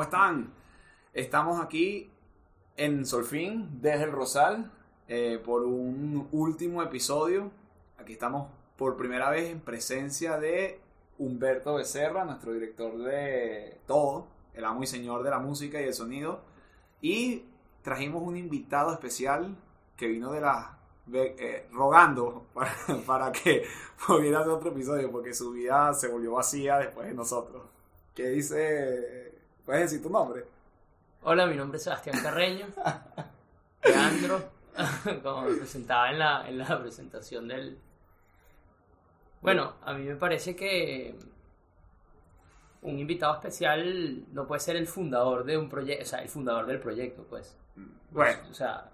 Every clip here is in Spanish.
¿Cómo están? Estamos aquí en Solfín, desde el Rosal, eh, por un último episodio. Aquí estamos por primera vez en presencia de Humberto Becerra, nuestro director de todo, el amo y señor de la música y el sonido. Y trajimos un invitado especial que vino de la eh, rogando para, para que pudiera hacer otro episodio porque su vida se volvió vacía después de nosotros. ¿Qué dice? ¿Puedes decir tu nombre? Hola, mi nombre es Sebastián Carreño, Leandro, como me presentaba en la, en la presentación del... Bueno, a mí me parece que un invitado especial no puede ser el fundador de un proyecto, o sea, el fundador del proyecto, pues. Bueno, O sea,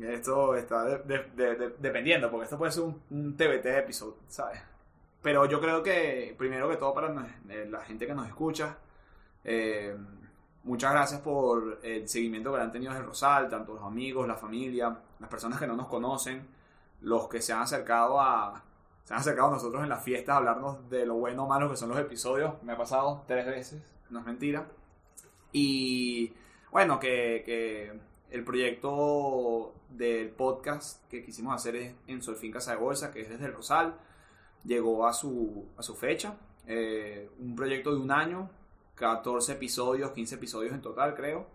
esto está de- de- de- de- dependiendo, porque esto puede ser un, un TBT episodio, ¿sabes? Pero yo creo que, primero que todo, para eh, la gente que nos escucha, eh, muchas gracias por el seguimiento que le han tenido desde Rosal, tanto los amigos, la familia, las personas que no nos conocen, los que se han acercado a se han acercado a nosotros en las fiestas a hablarnos de lo bueno o malo que son los episodios. Me ha pasado tres veces, no es mentira. Y bueno, que, que el proyecto del podcast que quisimos hacer en Solfín Casa de Bolsa, que es desde el Rosal, llegó a su, a su fecha. Eh, un proyecto de un año, 14 episodios, 15 episodios en total, creo.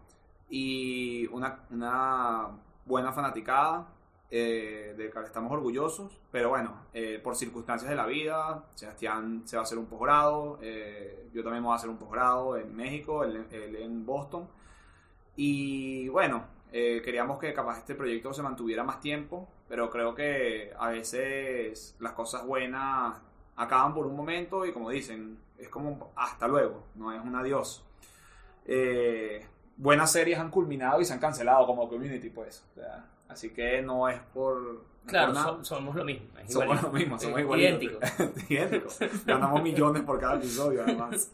Y una, una buena fanaticada eh, del que estamos orgullosos. Pero bueno, eh, por circunstancias de la vida, Sebastián se va a hacer un posgrado, eh, yo también me voy a hacer un posgrado en México, él, él en Boston. Y bueno, eh, queríamos que capaz este proyecto se mantuviera más tiempo, pero creo que a veces las cosas buenas acaban por un momento y como dicen, es como hasta luego, no es un adiós. Eh, buenas series han culminado y se han cancelado como community, pues. O sea, así que no es por... claro, por nada. so- somos lo mismo. es Somos lo mismo, somos Eh, igualitos. idénticos. Idénticos. Ganamos millones por cada episodio, además.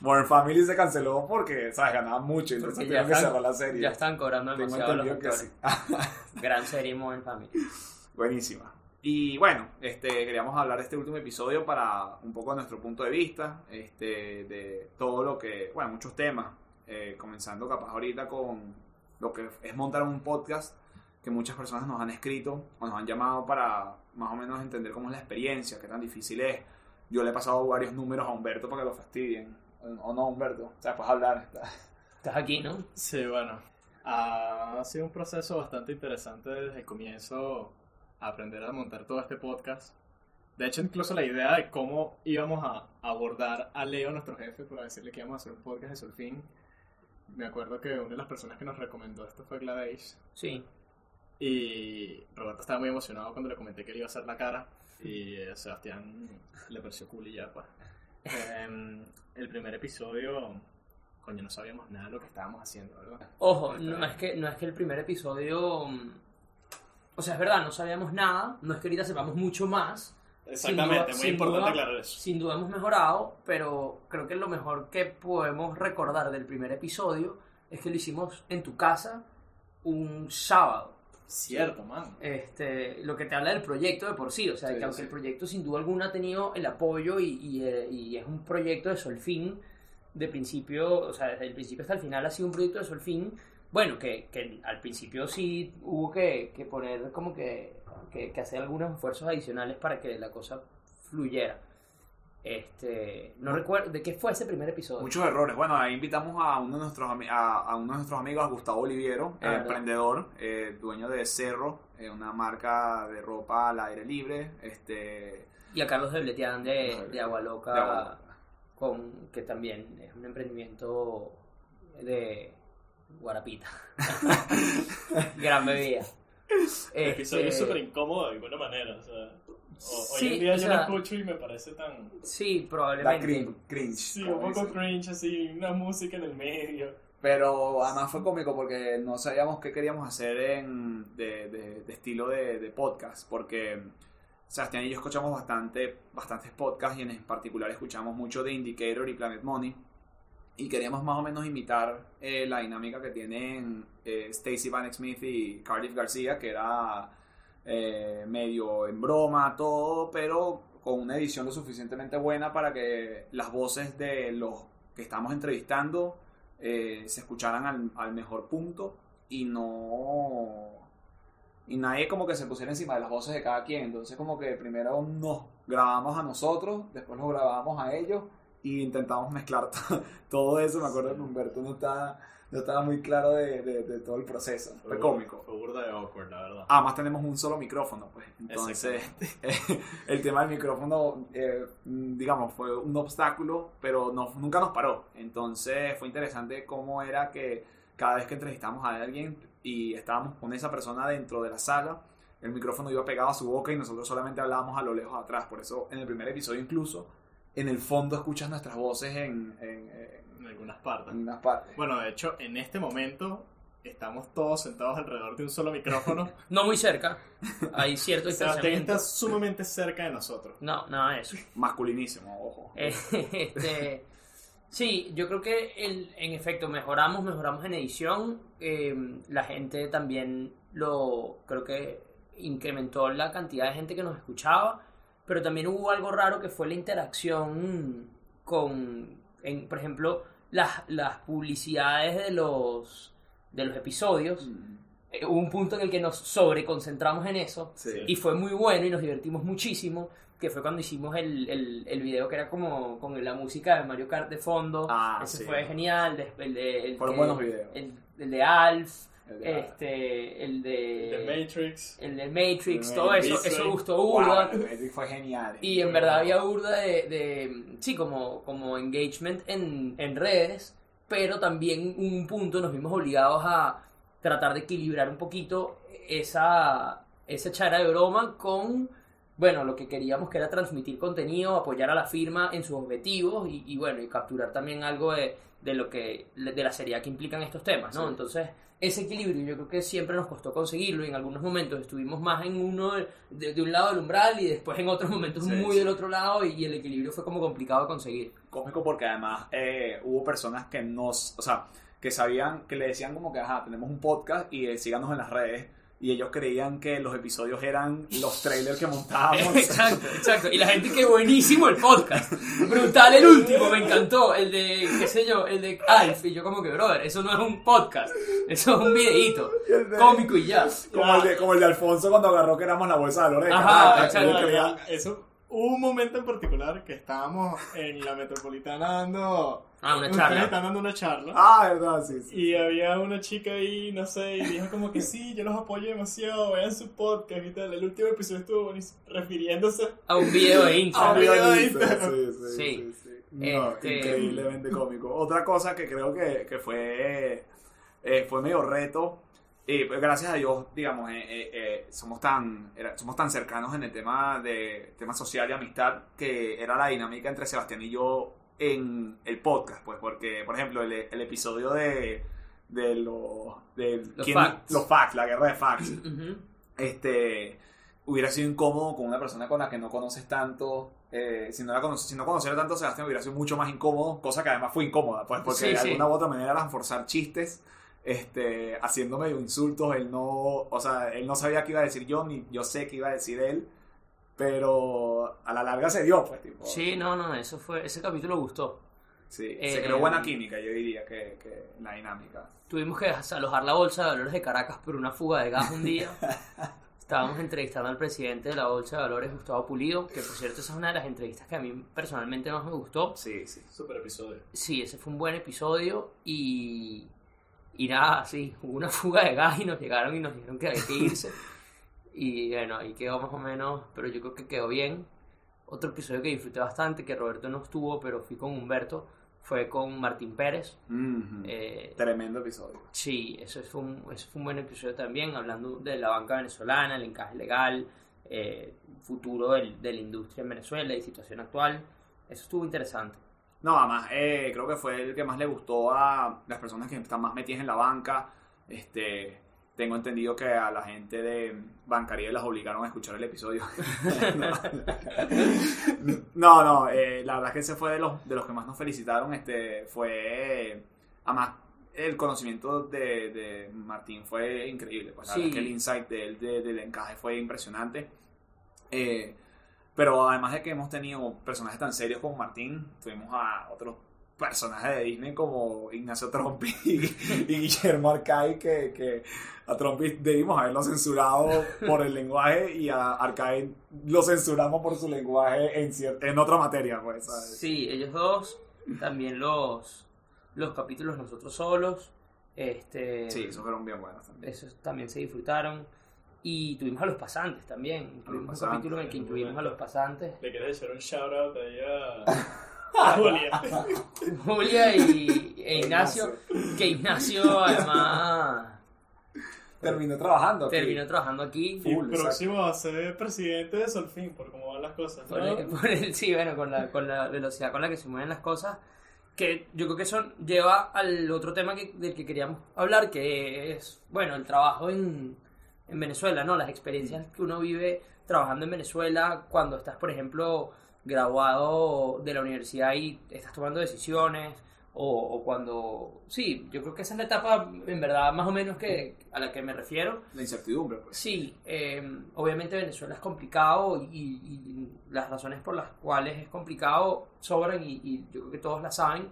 Modern Family se canceló porque, ¿sabes? Ganaban mucho y entonces Porque tuvieron que cerrar la serie. ya están cobrando demasiado los que sí. Gran serie Modern Family. Buenísima. Y bueno, este, queríamos hablar de este último episodio para un poco de nuestro punto de vista, este, de todo lo que, bueno, muchos temas, eh, comenzando capaz ahorita con lo que es montar un podcast que muchas personas nos han escrito o nos han llamado para más o menos entender cómo es la experiencia, qué tan difícil es. Yo le he pasado varios números a Humberto para que lo fastidien. ¿O no, Humberto? O sea, puedes hablar. Estás aquí, ¿no? Sí, bueno. Ha sido un proceso bastante interesante desde el comienzo aprender a montar todo este podcast. De hecho, incluso la idea de cómo íbamos a abordar a Leo, nuestro jefe, para decirle que íbamos a hacer un podcast de surfing. Me acuerdo que una de las personas que nos recomendó esto fue Gladys. Sí. Y Roberto estaba muy emocionado cuando le comenté que le iba a hacer la cara. Y a Sebastián le pareció cool y ya, pues. Em, el primer episodio, coño, no sabíamos nada de lo que estábamos haciendo, ¿verdad? Ojo, no es que, no es que el primer episodio. O sea, es verdad, no sabíamos nada. No es que ahorita sepamos mucho más. Exactamente, duda- muy importante duda- aclarar eso. Sin duda hemos mejorado, pero creo que lo mejor que podemos recordar del primer episodio es que lo hicimos en tu casa un sábado. Cierto, man. Este, lo que te habla del proyecto de por sí, o sea, Sí, que aunque sí. el proyecto sin duda alguna ha tenido el apoyo y, y, eh, y es un proyecto de Solfín, de principio, o sea, desde el principio hasta el final ha sido un proyecto de Solfín, bueno, que, que al principio sí hubo que, que poner como que, que, que hacer algunos esfuerzos adicionales para que la cosa fluyera. Este, no recuerdo, ¿de qué fue ese primer episodio? Muchos errores. Bueno, ahí invitamos a uno de nuestros, a, a uno de nuestros amigos, a Gustavo Oliviero, Ah, emprendedor, eh, dueño de Cerro, eh, una marca de ropa al aire libre. Este, Y a Carlos de Bletián de, Carlos de Agua Loca, de Agua Loca. Con, que también es un emprendimiento de Guarapita. Gran bebida. El episodio es Este, súper incómodo de alguna manera. O sea, o- Sí, hoy en día yo sea- lo escucho y me parece tan. Sí, probablemente. cringe. cringe Sí, un poco dicen. cringe, así, una música en el medio. Pero además fue cómico porque no sabíamos qué queríamos hacer en, de, de- de estilo de, de podcast. Porque Sebastián y yo escuchamos bastante, bastantes podcasts y en particular escuchamos mucho de Indicator y Planet Money. Y queríamos más o menos imitar eh, la dinámica que tienen eh, Stacey Vanek Smith y Cardiff García, que era eh, medio en broma, todo, pero con una edición lo suficientemente buena para que las voces de los que estamos entrevistando eh, se escucharan al, al mejor punto y no y nadie como que se pusiera encima de las voces de cada quien. Entonces como que primero nos grabamos a nosotros, después nos grabamos a ellos y intentamos mezclar to- todo eso. Me acuerdo que Humberto no estaba, no estaba muy claro de, de- de todo el proceso. Fue cómico. Fue burda de awkward, la verdad. Además tenemos un solo micrófono, pues. Entonces, el tema del micrófono, eh, digamos, fue un obstáculo, pero no, nunca nos paró. Entonces fue interesante cómo era que cada vez que entrevistamos a alguien y estábamos con esa persona dentro de la sala, el micrófono iba pegado a su boca y nosotros solamente hablábamos a lo lejos atrás. Por eso en el primer episodio incluso, en el fondo escuchas nuestras voces en, en, En algunas partes. en unas partes. Bueno, de hecho, en este momento estamos todos sentados alrededor de un solo micrófono. No muy cerca. Hay cierto Sebastián distanciamiento. está sumamente cerca de nosotros. No, nada de eso. Masculinísimo, ojo. Eh, este, sí, yo creo que el- en efecto mejoramos, mejoramos en edición. eh, la gente también lo creo que incrementó la cantidad de gente que nos escuchaba, pero también hubo algo raro que fue la interacción con, en, por ejemplo, las, las publicidades de los, de los episodios. Mm, Eh, hubo un punto en el que nos sobreconcentramos en eso. Sí. Y fue muy bueno y nos divertimos muchísimo, que fue cuando hicimos el, el, el video que era como con la música de Mario Kart de fondo. Ah, Ese sí. fue genial. El de, el Fueron buenos videos. El, el de Alf, El este, el de... The Matrix. el de Matrix, El todo eso, Matrix. eso gustó Wow, el Magic fue genial. Y en verdad había burda de, de sí, como, como engagement en, en redes, pero también un punto nos vimos obligados a tratar de equilibrar un poquito esa, esa chara de broma con, bueno, lo que queríamos que era transmitir contenido, apoyar a la firma en sus objetivos y, y bueno, y capturar también algo de, de lo que, de la seriedad que implican estos temas, ¿no? Sí. Entonces, ese equilibrio yo creo que siempre nos costó conseguirlo y en algunos momentos estuvimos más en uno de, de- un lado del umbral y después en otros momentos Sí, muy sí. del otro lado y, y el equilibrio fue como complicado de conseguir. cómico porque además eh, hubo personas que nos, o sea, que sabían, que le decían como que, ajá, tenemos un podcast y eh, síganos en las redes. Y ellos creían que los episodios eran los trailers que montábamos. exacto, exacto. Y la gente que buenísimo el podcast. Brutal el último, me encantó. El de, qué sé yo, el de Alf. Y yo como que, brother, eso no es un podcast. Eso es un videíto. de- Cómico y ya. como, el de, como el de Alfonso cuando agarró que éramos la bolsa de Lore de Ajá, exacto. Eso, hubo un momento en particular que estábamos en la metropolitana dando. Ah, una ustedes charla. estaban dando una charla. Ah, verdad, sí, sí. Y había una chica ahí, no sé, y dijo como que sí, yo los apoyo demasiado, vean su podcast y tal. El último episodio estuvo buenísimo, refiriéndose A un video de Instagram. Ah, video de Sí, Instagram. sí, sí, Sí. sí, sí. No, Este- increíblemente cómico. Otra cosa que creo que, que fue, eh, fue medio reto, y pues, gracias a Dios, digamos, eh, eh, eh, somos, tan, era- somos tan cercanos en el tema de tema social y amistad que era la dinámica entre Sebastián y yo en el podcast, pues, porque, por ejemplo, el, el episodio de, de los, de Los ¿quién- facts. los facts, la guerra de facts, este hubiera sido incómodo con una persona con la que no conoces tanto. eh, si, no la conoce- si no conociera tanto a Sebastián, hubiera sido mucho más incómodo, cosa que además fue incómoda, pues porque Sí, de sí. alguna u otra manera eran forzar chistes, este, haciendo medio insultos. Él no, o sea, él no sabía qué iba a decir yo, ni yo sé qué iba a decir él, pero a la larga se dio, pues, tipo. Sí, no, no, eso fue, ese capítulo gustó. Sí, Eh, se creó buena química, yo diría, que, que la dinámica. Tuvimos que alojar la bolsa de valores de Caracas por una fuga de gas un día. Estábamos entrevistando al presidente de la bolsa de valores, Gustavo Pulido, que por cierto esa es una de las entrevistas que a mí personalmente más me gustó. Sí, sí. Super episodio. Sí, ese fue un buen episodio y, y nada, sí, hubo una fuga de gas y nos llegaron y nos dijeron que había que irse. Y bueno, ahí quedó más o menos, pero yo creo que quedó bien. Otro episodio que disfruté bastante, que Roberto no estuvo, pero fui con Humberto, fue con Martín Pérez. Eh, Tremendo episodio. Sí, eso fue, un, eso fue un buen episodio también, hablando de la banca venezolana, el encaje legal, eh, futuro del- de la industria en Venezuela y situación actual. Eso estuvo interesante. No, además, eh, creo que fue el que más le gustó a las personas que están más metidas en la banca. Este, tengo entendido que a la gente de bancaría las obligaron a escuchar el episodio. no, no, eh, la verdad es que ese fue de los, de los que más nos felicitaron. Este, fue, además, el conocimiento de, de Martín fue increíble. Pues, la Sí. verdad es que el insight de él de- del encaje fue impresionante. Eh, Pero además de que hemos tenido personajes tan serios como Martín, tuvimos a otros personajes de Disney como Ignacio Trompi y, y Guillermo Arcay que, que a Trompi debimos haberlo censurado por el lenguaje y a Arcay lo censuramos por su lenguaje en, en otra materia, pues, ¿sabes? Sí, ellos dos, también los, los capítulos nosotros solos, este, Sí, esos fueron bien buenos también. esos también se disfrutaron. Y tuvimos a los pasantes también. Tuvimos un pasantes, capítulo en el que incluimos a los pasantes. ¿Le quieres echar un shout out ahí a, a Julia? Julia y e Ignacio, que Ignacio además Terminó trabajando. aquí. terminó trabajando aquí. Y Full, exacto. próximo a ser presidente de Solfín, por cómo van las cosas. Por ¿no? el- por el- sí, bueno, con la, con la velocidad con la que se mueven las cosas, que yo creo que eso lleva al otro tema que, del que queríamos hablar, que es, bueno, el trabajo en, en Venezuela, ¿no? Las experiencias que uno vive trabajando en Venezuela cuando estás, por ejemplo, graduado de la universidad y estás tomando decisiones, o, o cuando... Sí, yo creo que esa es la etapa, en verdad, más o menos que a la que me refiero. La incertidumbre, pues. Sí, eh, obviamente Venezuela es complicado y, y las razones por las cuales es complicado sobran y, y yo creo que todos la saben,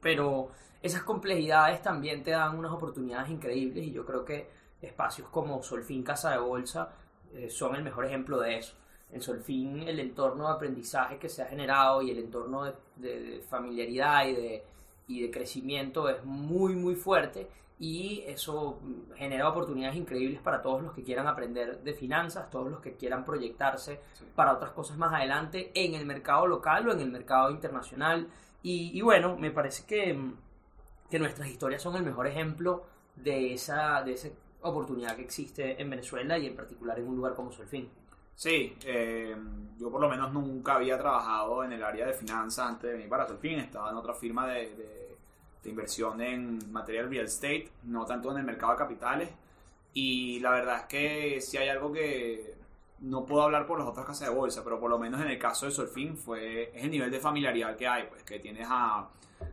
pero esas complejidades también te dan unas oportunidades increíbles y yo creo que espacios como Solfín Casa de Bolsa eh, son el mejor ejemplo de eso. En Solfín el entorno de aprendizaje que se ha generado y el entorno de, de- de familiaridad y de, y de crecimiento es muy muy fuerte y eso genera oportunidades increíbles para todos los que quieran aprender de finanzas, todos los que quieran proyectarse Sí. para otras cosas más adelante en el mercado local o en el mercado internacional. Y, y bueno, me parece que, que nuestras historias son el mejor ejemplo de esa, de esa oportunidad que existe en Venezuela y en particular en un lugar como Solfín. Sí, eh, yo por lo menos nunca había trabajado en el área de finanzas antes de venir para Solfín. Estaba en otra firma de, de- inversión en material real estate, no tanto en el mercado de capitales. Y la verdad es que si hay algo que no puedo hablar por las otras casas de bolsa, pero por lo menos en el caso de Solfín fue, es el nivel de familiaridad que hay, pues que tienes a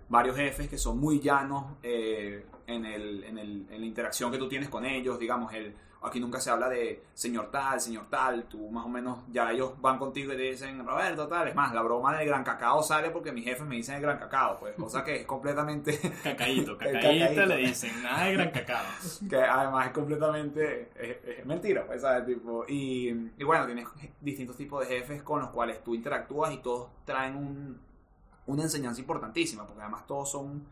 varios jefes que son muy llanos eh, en, el, en, el- en la interacción que tú tienes con ellos, digamos, el, aquí nunca se habla de señor tal, señor tal, tú más o menos ya ellos van contigo y te dicen Roberto tal, es más, la broma del gran cacao sale porque mis jefes me dicen el gran cacao, pues, cosa que es completamente, Cacaíto, cacaíto cacaíto. le dicen, nada de gran cacao. que además es completamente, es, es mentira, pues, ¿sabes? Tipo, y, y bueno, tienes distintos tipos de jefes con los cuales tú interactúas y todos traen un, una enseñanza importantísima, porque además todos son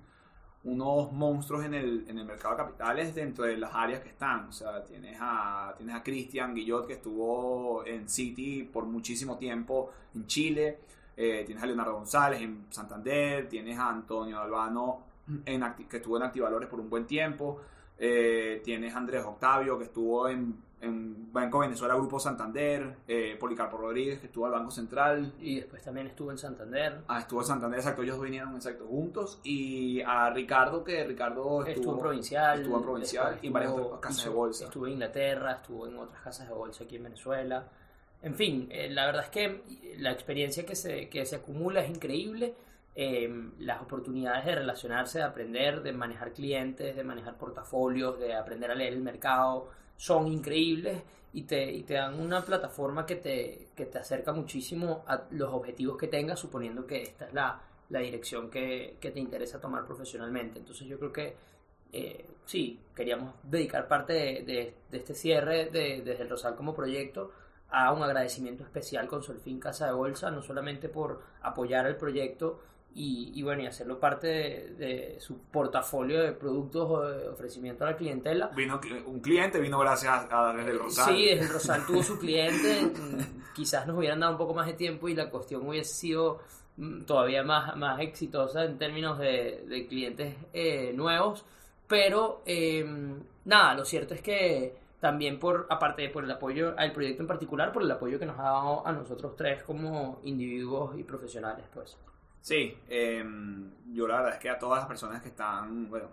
unos monstruos en el, en el mercado de capitales dentro de las áreas que están. O sea, tienes a, tienes a Cristian Guillot que estuvo en City por muchísimo tiempo en Chile. Eh, tienes a Leonardo González en Santander. Tienes a Antonio Albano en, que estuvo en Activalores por un buen tiempo. Eh, tienes a Andrés Octavio que estuvo en, en Banco Venezuela Grupo Santander. Eh, Policarpo Rodríguez que estuvo al Banco Central. Y después también estuvo en Santander. Ah, estuvo en Santander, exacto, ellos vinieron exacto juntos. Y a Ricardo, que Ricardo estuvo, Provincial. estuvo en Provincial y en varias otras casas de bolsa. Estuvo en Inglaterra, estuvo en otras casas de bolsa aquí en Venezuela. En fin, eh, la verdad es que la experiencia que se, que se acumula es increíble. Eh, las oportunidades de relacionarse, de aprender, de manejar clientes, de manejar portafolios, de aprender a leer el mercado, son increíbles y te, y te dan una plataforma que te, que te acerca muchísimo a los objetivos que tengas, suponiendo que esta es la, la dirección que, que te interesa tomar profesionalmente. Entonces yo creo que eh, sí, queríamos dedicar parte de, de- de este cierre de, desde el Rosal como proyecto a un agradecimiento especial con Solfín Casa de Bolsa, no solamente por apoyar el proyecto y, y bueno, y hacerlo parte de, de su portafolio de productos o de ofrecimiento a la clientela, Vino un cliente, vino gracias a, desde el Rosario. Sí, desde el Rosal tuvo su cliente. mm, Quizás nos hubieran dado un poco más de tiempo y la cuestión hubiese sido mm, todavía más, más exitosa en términos de, de clientes eh, nuevos. Pero eh, nada, lo cierto es que también por, aparte de por el apoyo al proyecto en particular, por el apoyo que nos ha dado a nosotros tres como individuos y profesionales, pues. Sí, eh, yo la verdad es que a todas las personas que están, bueno,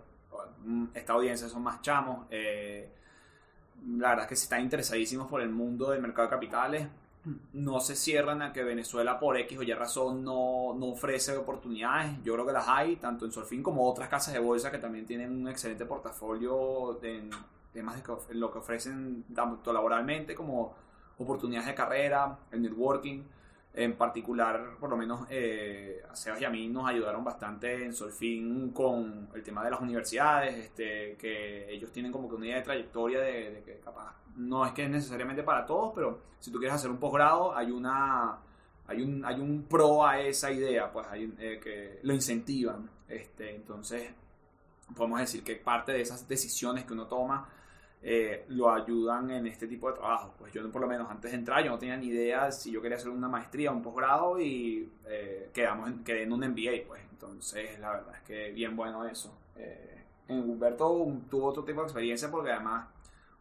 esta audiencia son más chamos, eh, la verdad es que si están interesadísimos por el mundo del mercado de capitales, no se cierran a que Venezuela por X o Y razón no, no ofrece oportunidades. Yo creo que las hay, tanto en Solfín como otras casas de bolsa que también tienen un excelente portafolio de temas de lo que ofrecen tanto laboralmente como oportunidades de carrera, el networking. En particular, por lo menos eh, a Sebas y a mí nos ayudaron bastante en Solfin con el tema de las universidades, este, que ellos tienen como que una idea de trayectoria de, de que capaz no es que es necesariamente para todos, pero si tú quieres hacer un posgrado, hay una hay un, hay un pro a esa idea, pues hay eh, que lo incentivan. Este, entonces, podemos decir que parte de esas decisiones que uno toma eh, lo ayudan en este tipo de trabajo. Pues yo por lo menos antes de entrar yo no tenía ni idea si yo quería hacer una maestría o un posgrado y eh, quedamos en, quedé en un MBA, pues. Entonces, la verdad es que bien bueno eso. Eh, en Humberto tuvo otro tipo de experiencia porque además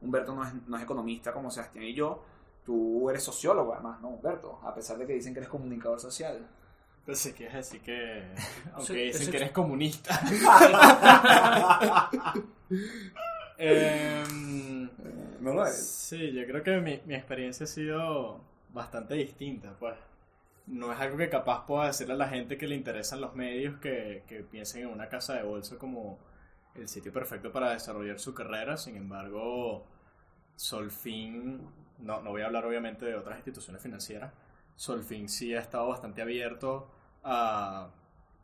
Humberto no es, no es economista como Sebastián y yo. Tú eres sociólogo además, ¿no, Humberto? A pesar de que dicen que eres comunicador social. Pensé que es así que. Aunque dicen que eres comunista. Em, No lo Sí, yo creo que mi, mi experiencia ha sido bastante distinta, pues. No es algo que capaz pueda decirle a la gente que le interesan los medios que, que piensen en una casa de bolsa como el sitio perfecto para desarrollar su carrera. Sin embargo, Solfin, no, no voy a hablar obviamente de otras instituciones financieras, Solfin sí ha estado bastante abierto a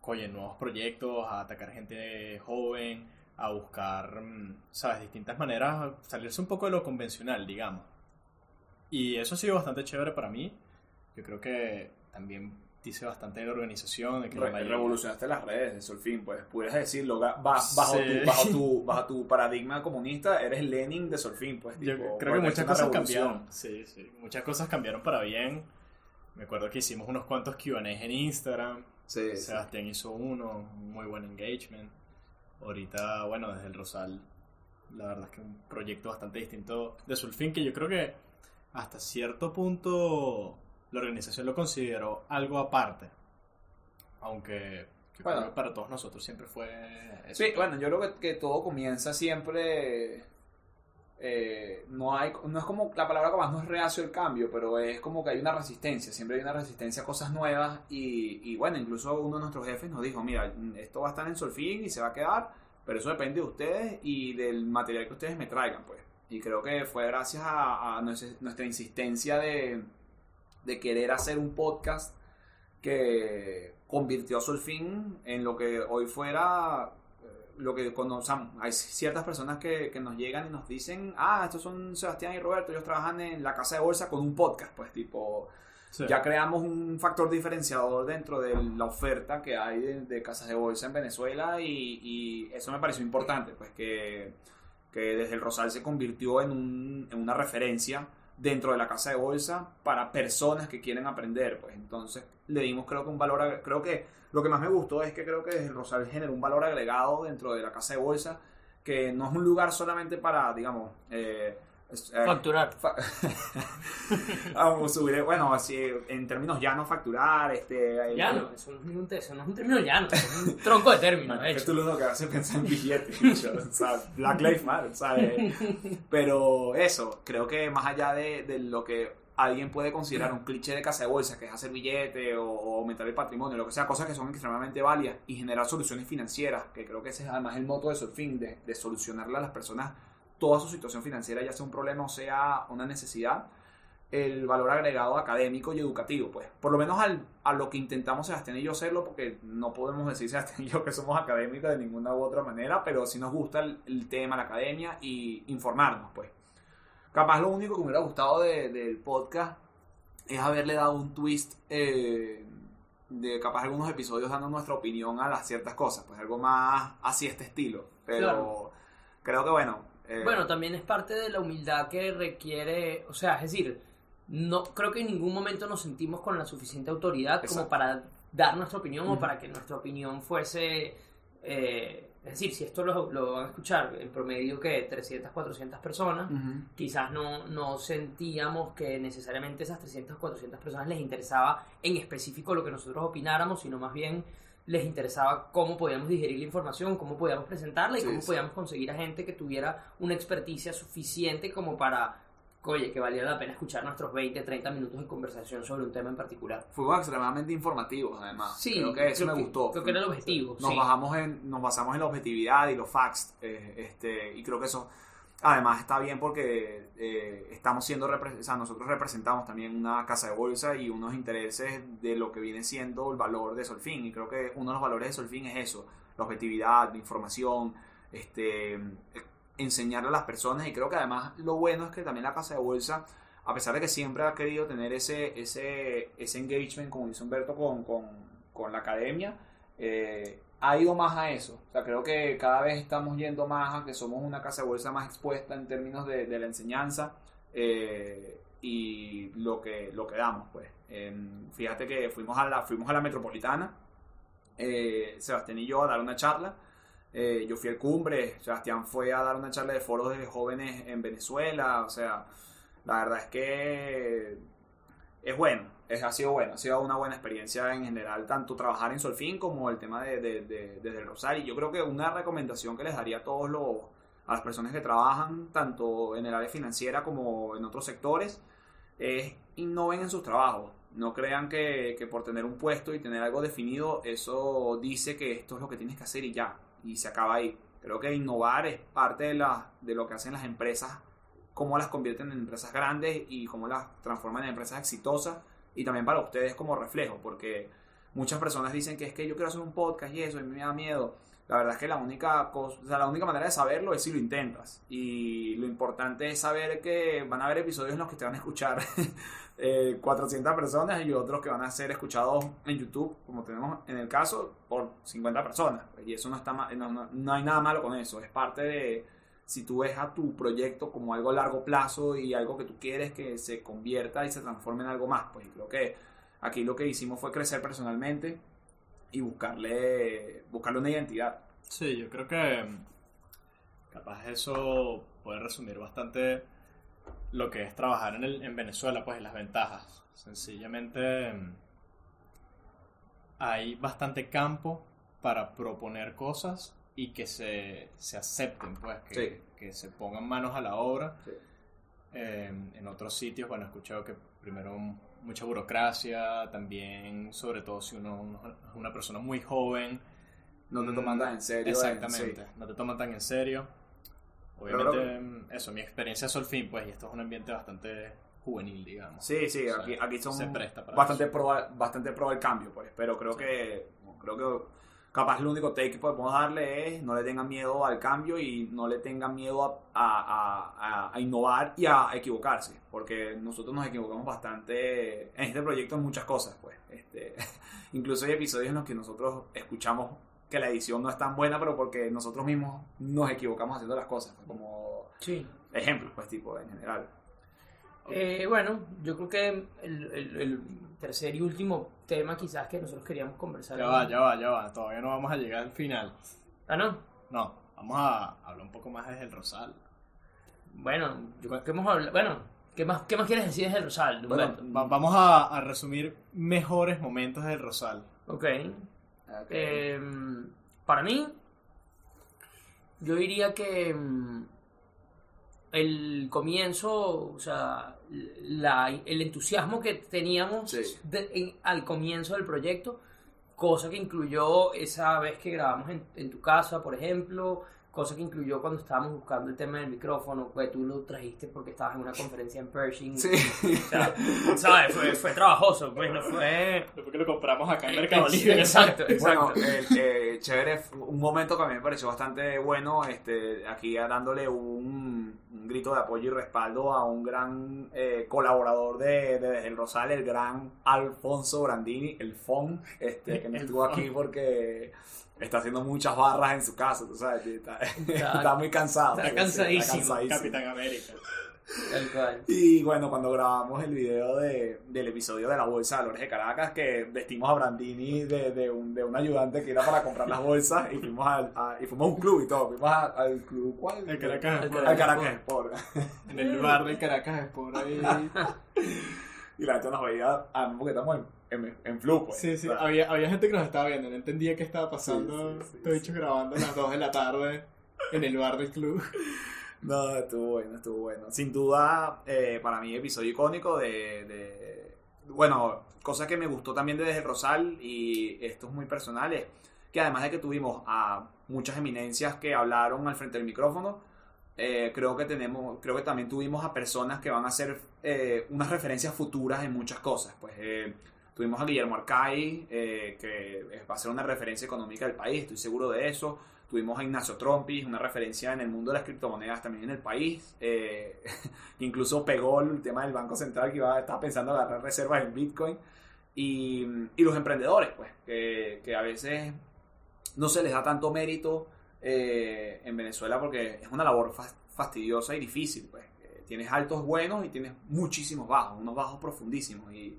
oye, nuevos proyectos, a atacar gente joven, a buscar, mm, ¿sabes?, distintas maneras, salirse un poco de lo convencional, digamos. Y eso ha sido bastante chévere para mí. Yo creo que también dice bastante de la organización, de que la Re- mayoría- revolucionaste las redes de Solfin, pues pudieras decirlo, ba- bajo, Sí. tu, bajo, tu, bajo tu paradigma comunista, eres Lenin de Solfin, pues. Yo tipo, creo que muchas cosas cambiaron. Sí, sí. Muchas cosas cambiaron para bien. Me acuerdo que hicimos unos cuantos QAs en Instagram. Sí, sí. Sebastián hizo uno, un muy buen engagement. Ahorita, bueno, desde el Rosal, la verdad es que un proyecto bastante distinto de Sulfin, que yo creo que hasta cierto punto la organización lo consideró algo aparte. Aunque Bueno. creo que para todos nosotros siempre fue eso. Sí, bueno, yo creo que, que todo comienza siempre. Eh, no hay no es como la palabra capaz no es reacio el cambio, pero es como que hay una resistencia, siempre hay una resistencia a cosas nuevas y, bueno, incluso uno de nuestros jefes nos dijo, mira, esto va a estar en Solfin y se va a quedar, pero eso depende de ustedes y del material que ustedes me traigan, pues. Y creo que fue gracias a, nuestra insistencia de, de querer hacer un podcast que convirtió a Solfin en lo que hoy fuera lo que conocemos. Hay ciertas personas que, que nos llegan y nos dicen, ah, estos son Sebastián y Roberto, ellos trabajan en la casa de bolsa con un podcast, pues tipo, Sí. ya creamos un factor diferenciador dentro de la oferta que hay de, de casas de bolsa en Venezuela y, y eso me pareció importante, pues que, que desde el Rosal se convirtió en, un- en una referencia dentro de la casa de bolsa para personas que quieren aprender, pues. Entonces le dimos creo que un valor, creo que lo que más me gustó es que creo que el Rosal generó un valor agregado dentro de la casa de bolsa que no es un lugar solamente para, digamos, eh, Facturar. Fa- Vamos a subir, bueno, así en términos llanos, facturar, este. Ya no, eso no es un, eso no es un término llano, es un tronco de término, de Es lo que hace pensar en billetes. Black Lives Matter, ¿sabes? Pero eso, creo que más allá de, de lo que alguien puede considerar un cliché de casa de bolsa, que es hacer billete o, o aumentar el patrimonio, lo que sea, cosas que son extremadamente válidas y generar soluciones financieras, que creo que ese es además el moto de Surfing, de, de solucionarle a las personas toda su situación financiera, ya sea un problema o sea una necesidad, el valor agregado académico y educativo, pues. Por lo menos al, a lo que intentamos Sebastián y yo hacerlo, porque no podemos decir Sebastián y yo que somos académicos de ninguna u otra manera, pero sí nos gusta el, el tema, la academia y informarnos, pues. Capaz lo único que me hubiera gustado de- del podcast es haberle dado un twist eh, de capaz algunos episodios dando nuestra opinión a las ciertas cosas, pues algo más así este estilo. Pero Claro. creo que bueno. Eh, Bueno, también es parte de la humildad que requiere, o sea, es decir, no creo que en ningún momento nos sentimos con la suficiente autoridad como para dar nuestra opinión o para que nuestra opinión fuese, eh, es decir, si esto lo, lo van a escuchar en promedio que 300, 400 personas, quizás no, no sentíamos que necesariamente esas 300 400 personas les interesaba en específico lo que nosotros opináramos, sino más bien les interesaba cómo podíamos digerir la información, cómo podíamos presentarla y Sí, cómo sí. podíamos conseguir a gente que tuviera una experticia suficiente como para, oye, que valiera la pena escuchar nuestros 20, 30 minutos de conversación sobre un tema en particular. Fuimos extremadamente informativos, además. Sí, creo que eso creo me que- gustó. creo que era el objetivo, Nos, sí. bajamos en, nos basamos en la objetividad y los facts. eh, este, y creo que eso Además está bien porque eh, estamos siendo, o nosotros representamos también una casa de bolsa y unos intereses de lo que viene siendo el valor de Solfin. Y creo que uno de los valores de Solfin es eso, la objetividad, la información, este, enseñarle a las personas. Y creo que además lo bueno es que también la casa de bolsa, a pesar de que siempre ha querido tener ese, ese, ese engagement, como dice Humberto, con, con, con la academia, eh, ha ido más a eso. O sea, creo que cada vez estamos yendo más a que somos una casa de bolsa más expuesta en términos de, la enseñanza eh, y lo que, lo que damos, pues. Em, fíjate que fuimos a la, fuimos a la metropolitana, eh, Sebastián y yo a dar una charla. Eh, yo fui al cumbre, Sebastián fue a dar una charla de foros de jóvenes en Venezuela, o sea, la verdad es que es bueno, es, ha sido bueno, ha sido una buena experiencia en general, tanto trabajar en Solfin como el tema de, de- de- desde el Rosario. Yo creo que una recomendación que les daría a todos los, a las personas que trabajan, tanto en el área financiera como en otros sectores, es innoven en sus trabajos. No crean que, que por tener un puesto y tener algo definido, eso dice que esto es lo que tienes que hacer y ya, y se acaba ahí. Creo que innovar es parte de, de lo que hacen las empresas cómo las convierten en empresas grandes y cómo las transforman en empresas exitosas y también para ustedes como reflejo, porque muchas personas dicen que es que yo quiero hacer un podcast y eso, y me da miedo. La verdad es que la única, cosa, o sea, la única manera de saberlo es si lo intentas. Y lo importante es saber que van a haber episodios en los que te van a escuchar eh, 400 personas y otros que van a ser escuchados en YouTube, como tenemos en el caso, por 50 personas. Y eso no, está ma- no, no- no hay nada malo con eso. Es parte de, si tú ves a tu proyecto como algo a largo plazo y algo que tú quieres que se convierta y se transforme en algo más, pues creo que aquí lo que hicimos fue crecer personalmente y buscarle, buscarle una identidad. Sí, yo creo que mm, capaz eso puede resumir bastante lo que es trabajar en, el, en Venezuela, pues y las ventajas. Sencillamente mm, hay bastante campo para proponer cosas y que se, se acepten, pues, que, Sí. que se pongan manos a la obra. Sí. Eh, en otros sitios, bueno, he escuchado que primero mucha burocracia, también, sobre todo si uno, es una persona muy joven, No te Mm, toman tan en serio. Exactamente, sí. no te toman tan en serio. Pero Obviamente, mm, eso, mi experiencia es Solfin, pues, y esto es un ambiente bastante juvenil, digamos. Sí, sí, O sea, aquí, aquí son se presta para bastante eso. pro, bastante pro el cambio, pues. Pero creo Sí. que creo que capaz el único take que podemos darle es no le tengan miedo al cambio y no le tengan miedo a, a- a- a innovar y a equivocarse. Porque nosotros nos equivocamos bastante en este proyecto en muchas cosas, pues. Este, incluso hay episodios en los que nosotros escuchamos que la edición no es tan buena, pero porque nosotros mismos nos equivocamos haciendo las cosas. Como Sí. ejemplos, pues, tipo, en general. Eh, bueno, yo creo que el, el- el tercer y último tema quizás que nosotros queríamos conversar. Ya va, ya va, ya va, todavía no vamos a llegar al final. Ah, no. No, vamos a hablar un poco más desde el Rosal. Bueno, yo creo que hemos hablado. Bueno, ¿qué más, qué más quieres decir desde el Rosal? Bueno? Va- vamos a, a resumir mejores momentos del Rosal. ok. Eh, para mí, yo diría que mm, el comienzo, o sea, la- el entusiasmo que teníamos Sí. de- en- al comienzo del proyecto, cosa que incluyó esa vez que grabamos en, en tu casa, por ejemplo, cosa que incluyó cuando estábamos buscando el tema del micrófono, pues tú lo trajiste porque estabas en una conferencia en Pershing. Sí. O sea, ¿sabes? Fue, fue trabajoso, pues no fue... Después que lo compramos acá en Eh, Mercado Libre. Exacto, Bueno, exacto. eh, eh, chévere, un momento que a mí me pareció bastante bueno, este, aquí dándole un, un grito de apoyo y respaldo a un gran eh, colaborador de, el Rosal, el gran Alfonso Brandini, el FON, este, que no estuvo aquí porque está haciendo muchas barras en su casa, tú sabes, está, Está- está muy cansado. está cansadísimo, cansadísimo. Capitán América. Tal cual. Y bueno, cuando grabamos el video de, del episodio de la bolsa de valores de Caracas, que vestimos a Brandini de, de un, de un ayudante que era para comprar las bolsas y fuimos, al, a, y fuimos a un club y todo. Fuimos a- al club, ¿cuál? El Caracas Sport. Al Caracas Sport. En el bar del Caracas Sport ahí. Y la gente nos veía, ah, porque estamos en, en, en flu, pues. Sí, sí, había, había gente que nos estaba viendo, no entendía qué estaba pasando. Sí, sí, bichos grabando a las 2 de la tarde en el bar del club. No, estuvo bueno, estuvo bueno. Sin duda, eh, para mí, episodio icónico de, de- Bueno, cosa que me gustó también de Desde el Rosal, y esto es muy personal, es que además de que tuvimos a muchas eminencias que hablaron al frente del micrófono, eh, creo que tenemos, creo que también tuvimos a personas que van a ser eh, unas referencias futuras en muchas cosas. Pues eh, tuvimos a Guillermo Arcay, que va a ser una referencia económica del país, estoy seguro de eso. Tuvimos a Ignacio Trompis, una referencia en el mundo de las criptomonedas también en el país. Incluso pegó el tema del Banco Central que iba, estaba pensando agarrar reservas en Bitcoin. Y, y los emprendedores, pues, que, que a veces no se les da tanto mérito eh, en Venezuela porque es una labor fas- fastidiosa y difícil. Pues. Eh, tienes altos buenos y tienes muchísimos bajos, unos bajos profundísimos. Y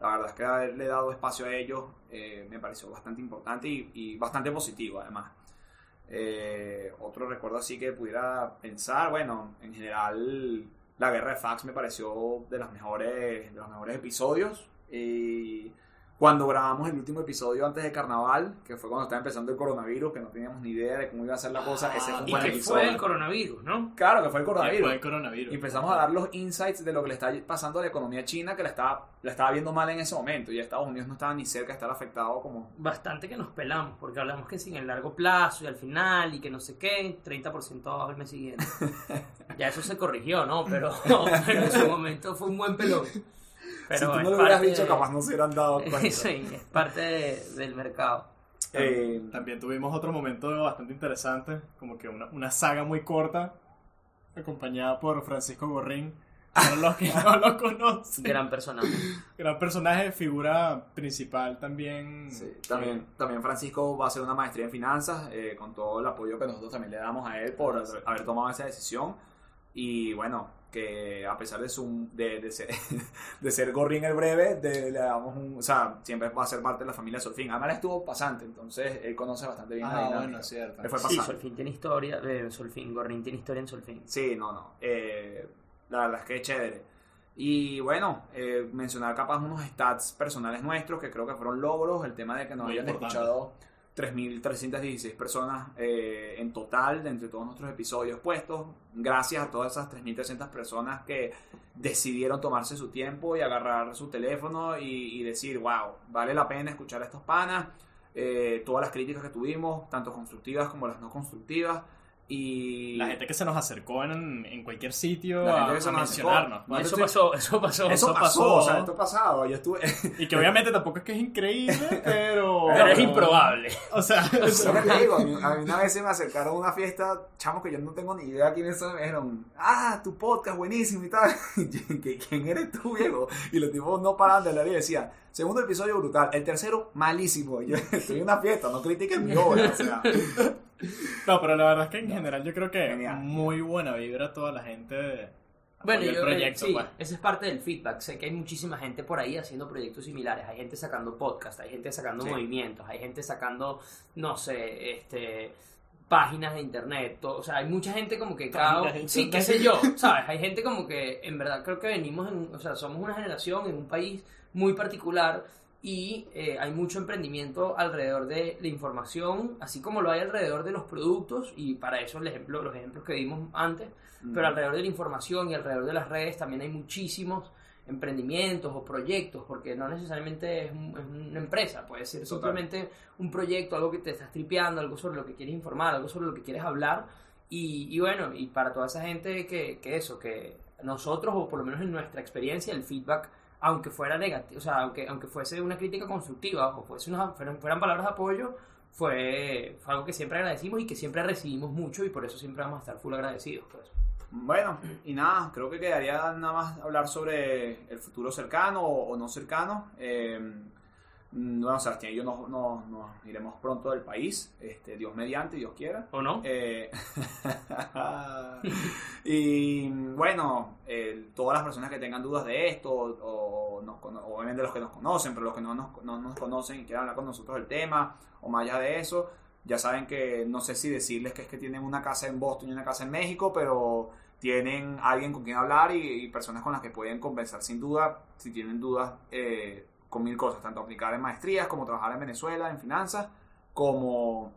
la verdad es que haberle dado espacio a ellos eh, me pareció bastante importante y, y bastante positivo además. Eh, otro recuerdo así que pudiera pensar, bueno, en general la guerra de fax me pareció de, las mejores, de los mejores episodios. Y cuando grabamos el último episodio antes de carnaval, que fue cuando estaba empezando el coronavirus, que no teníamos ni idea de cómo iba a ser la cosa, ese fue un Y buen que episodio. fue el coronavirus, ¿no? Claro que fue el coronavirus. fue el coronavirus. Y empezamos a dar los insights de lo que le está pasando a la economía china, que la estaba, la estaba viendo mal en ese momento. Y Estados Unidos no estaba ni cerca de estar afectado como... Bastante que nos pelamos, porque hablamos que sin el largo plazo y al final y que no sé qué, 30% abajo el mes siguiente. ya eso se corrigió, ¿no? Pero, pero en su momento fue un buen pelón. Pero si tú no lo hubieras dicho, de- capaz no se hubieran dado cuenta. Sí, es parte de- del mercado. Eh, También tuvimos otro momento bastante interesante, como que una, una saga muy corta, acompañada por Francisco Gorrín. Para los que no lo conocen. Gran personaje. Gran personaje, figura principal también. Sí, también, también Francisco va a hacer una maestría en finanzas, eh, con todo el apoyo que nosotros también le damos a él por haber tomado esa decisión. Y bueno, que a pesar de, su, de, de ser, de ser Gorrín el breve, de- le damos un, o sea, siempre va a ser parte de la familia Solfín. Además, estuvo pasante, entonces él conoce bastante bien la Ah, dinámica. bueno, es cierto. Él fue Sí, pasante. Solfín tiene historia, eh, Solfín, Gorrin tiene historia en Solfín. Sí, no, no. eh, la verdad es que es chévere. Y bueno, eh, mencionar capaz unos stats personales nuestros que creo que fueron logros. El tema de que nos Muy hayan importante. escuchado 3.316 personas eh, en total de entre todos nuestros episodios puestos. Gracias a todas esas 3.300 personas que decidieron tomarse su tiempo y agarrar su teléfono y, decir, wow, vale la pena escuchar a estos panas. Eh, todas las críticas que tuvimos, tanto constructivas como las no constructivas. Y La gente que se nos acercó en, en cualquier sitio La a, gente que se a nos mencionarnos. eso pasó, eso pasó. Eso, Eso pasó, pasó. o sea, esto pasado. Yo estuve. Y que obviamente tampoco es que es increíble, pero... Pero es improbable. O sea, Es lo que te digo, a mí, a mí una vez se me acercaron a una fiesta, chamos que yo no tengo ni idea quiénes son, me dijeron, ah, tu podcast buenísimo y tal. Y yo, ¿Qué- ¿Quién eres tú, viejo? Y los tipos no paraban de hablar y decían, segundo episodio brutal, el tercero malísimo. Yo estoy en una fiesta, no critiquen mi obra, o sea. No, pero la verdad es que en general yo creo que Genial. muy buena vibra toda la gente Bueno, apoyó yo, el proyecto, eh, sí, pues. esa es parte del feedback. Sé que hay muchísima gente por ahí haciendo proyectos similares. Hay gente sacando podcast, hay gente sacando Sí. movimientos, hay gente sacando, no sé, este páginas de internet, todo- o sea, hay mucha gente como que cada de sí, qué sé yo, sabes, hay gente como que en verdad creo que venimos en, o sea, somos una generación en un país muy particular y eh, hay mucho emprendimiento alrededor de la información, así como lo hay alrededor de los productos y para eso el ejemplo, los ejemplos que vimos antes, pero alrededor de la información y alrededor de las redes también hay muchísimos emprendimientos o proyectos, porque no necesariamente es, un- es una empresa, puede ser Total. simplemente un proyecto, algo que te estás tripeando, algo sobre lo que quieres informar, algo sobre lo que quieres hablar. Y, y bueno, y para toda esa gente que, que eso, que nosotros, o por lo menos en nuestra experiencia, el feedback, aunque fuera negativo, o sea, aunque, aunque fuese una crítica constructiva o fuese una, fueran, palabras de apoyo, fue, algo que siempre agradecimos y que siempre recibimos mucho y por eso siempre vamos a estar full agradecidos. Pues. Bueno, y nada, creo que quedaría nada más hablar sobre el futuro cercano o, o no cercano. Eh, bueno, Sebastián y yo nos, nos- nos iremos pronto del país, este, Dios mediante, Dios quiera. ¿O no? Eh, y bueno, eh, todas las personas que tengan dudas de esto, o, nos cono- obviamente los que nos conocen, pero los que no nos, no nos conocen y quieran hablar con nosotros del tema, o más allá de eso, ya saben que no sé si decirles que es que tienen una casa en Boston y una casa en México, pero tienen alguien con quien hablar y, y personas con las que pueden conversar sin duda, si tienen dudas eh, con mil cosas, tanto aplicar en maestrías, como trabajar en Venezuela, en finanzas, como,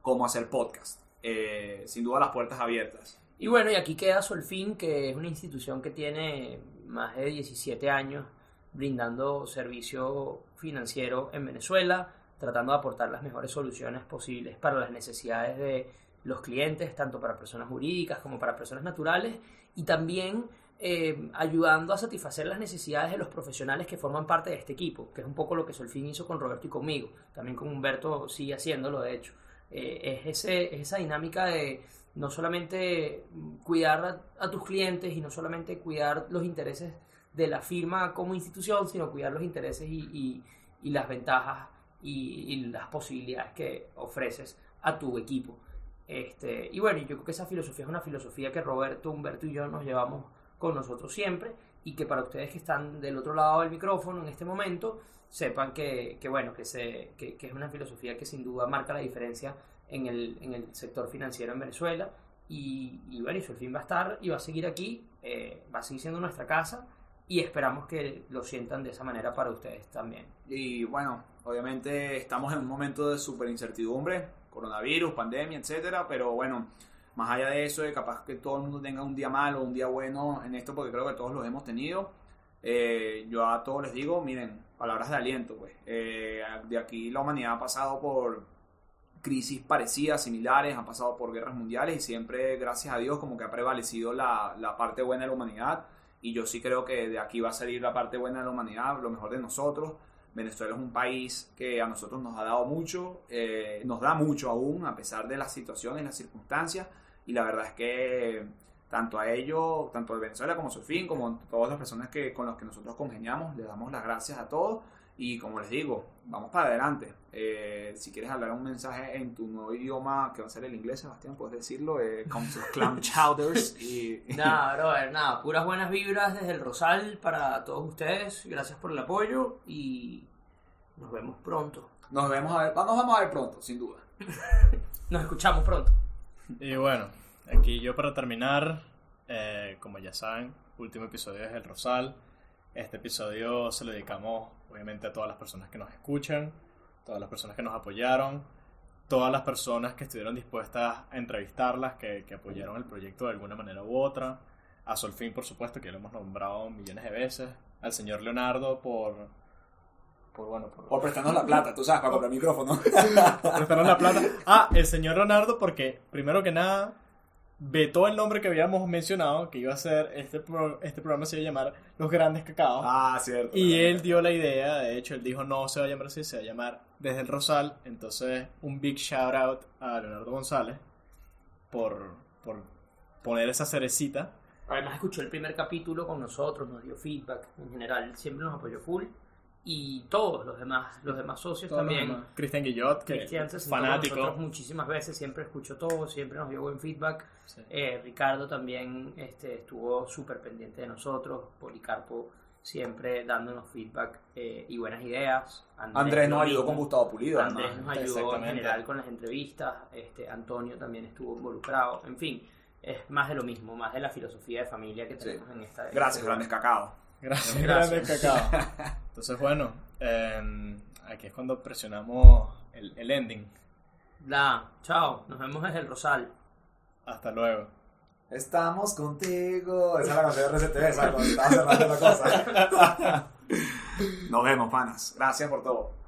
como hacer podcast. Eh, sin duda las puertas abiertas. Y bueno, y aquí queda Solfin, que es una institución que tiene más de 17 años brindando servicio financiero en Venezuela, tratando de aportar las mejores soluciones posibles para las necesidades de los clientes, tanto para personas jurídicas como para personas naturales, y también eh, ayudando a satisfacer las necesidades de los profesionales que forman parte de este equipo, que es un poco lo que Solfín hizo con Roberto y conmigo, también con Humberto sigue haciéndolo, de hecho. Eh, es, ese, esa dinámica de no solamente cuidar a, tus clientes y no solamente cuidar los intereses de la firma como institución, sino cuidar los intereses y, y, las ventajas y, y, las posibilidades que ofreces a tu equipo. Este, y bueno, yo creo que esa filosofía es una filosofía que Roberto, Humberto y yo nos llevamos con nosotros siempre y que para ustedes que están del otro lado del micrófono en este momento sepan que, que bueno, que, se, que, es una filosofía que sin duda marca la diferencia en el, en el sector financiero en Venezuela y, y bueno, y fin va a estar y va a seguir aquí, eh, va a seguir siendo nuestra casa y esperamos que lo sientan de esa manera para ustedes también. Y bueno, obviamente estamos en un momento de súper incertidumbre, coronavirus, pandemia, etcétera, pero bueno, más allá de eso, de capaz que todo el mundo tenga un día malo, un día bueno en esto, porque creo que todos los hemos tenido. Eh, yo a todos les digo, miren, palabras de aliento, pues. Eh, de aquí la humanidad ha pasado por crisis parecidas, similares, ha pasado por guerras mundiales y siempre, gracias a Dios, como que ha prevalecido la, la parte buena de la humanidad. Y yo sí creo que de aquí va a salir la parte buena de la humanidad, lo mejor de nosotros. Venezuela es un país que a nosotros nos ha dado mucho, eh, nos da mucho aún, a pesar de las situaciones, las circunstancias y la verdad es que tanto a ellos, tanto a Venezuela como a Sofín, como a todas las personas que, con las que nosotros congeniamos, les damos las gracias a todos y como les digo, vamos para adelante. Eh, si quieres hablar un mensaje en tu nuevo idioma, que va a ser el inglés, Sebastián, puedes decirlo, eh, come to Clam Chowders. Y... Nada, brother, nada, puras buenas vibras desde el Rosal para todos ustedes. Gracias por el apoyo y nos vemos pronto. Nos vemos a ver, nos vamos a ver pronto, sin duda. nos escuchamos pronto. Y bueno, aquí yo para terminar, eh, como ya saben, último episodio es El Rosal. Este episodio se lo dedicamos obviamente a todas las personas que nos escuchan, todas las personas que nos apoyaron, todas las personas que estuvieron dispuestas a entrevistarlas, que, que apoyaron el proyecto de alguna manera u otra, a Solfín por supuesto, que lo hemos nombrado millones de veces, al señor Leonardo por por bueno, por... prestarnos la plata, tú sabes, para comprar micrófono. prestarnos la plata. Ah, el señor Leonardo, porque primero que nada vetó el nombre que habíamos mencionado, que iba a ser, este, este programa se iba a llamar Los Grandes Cacaos. Ah, cierto. Y él dio la idea, de hecho, él dijo no se va a llamar así, se va a llamar Desde el Rosal. Entonces, un big shout out a Leonardo González por, por poner esa cerecita. Además escuchó el primer capítulo con nosotros, nos dio feedback en general, siempre nos apoyó full y todos los demás, los demás socios también. Cristian Guillot, que es fanático. muchísimas veces, siempre escuchó todo, siempre nos dio buen feedback. Eh, Ricardo también este, estuvo súper pendiente de nosotros, Policarpo siempre dándonos feedback eh, y buenas ideas. Andrés, nos ayudó con Gustavo Pulido. Andrés nos ayudó en general con las entrevistas, este, Antonio también estuvo involucrado, en fin, es más de lo mismo, más de la filosofía de familia que tenemos en esta... Gracias, grandes cacao. Gracias, Gracias. cacao. Entonces, bueno, em, aquí es cuando presionamos el, el ending. La, chao, nos vemos desde el Rosal. Hasta luego. Estamos contigo. Esa es la canción de RCTV, ¿sabes? Cuando estaba cerrando la cosa. Nos vemos, panas. Gracias por todo.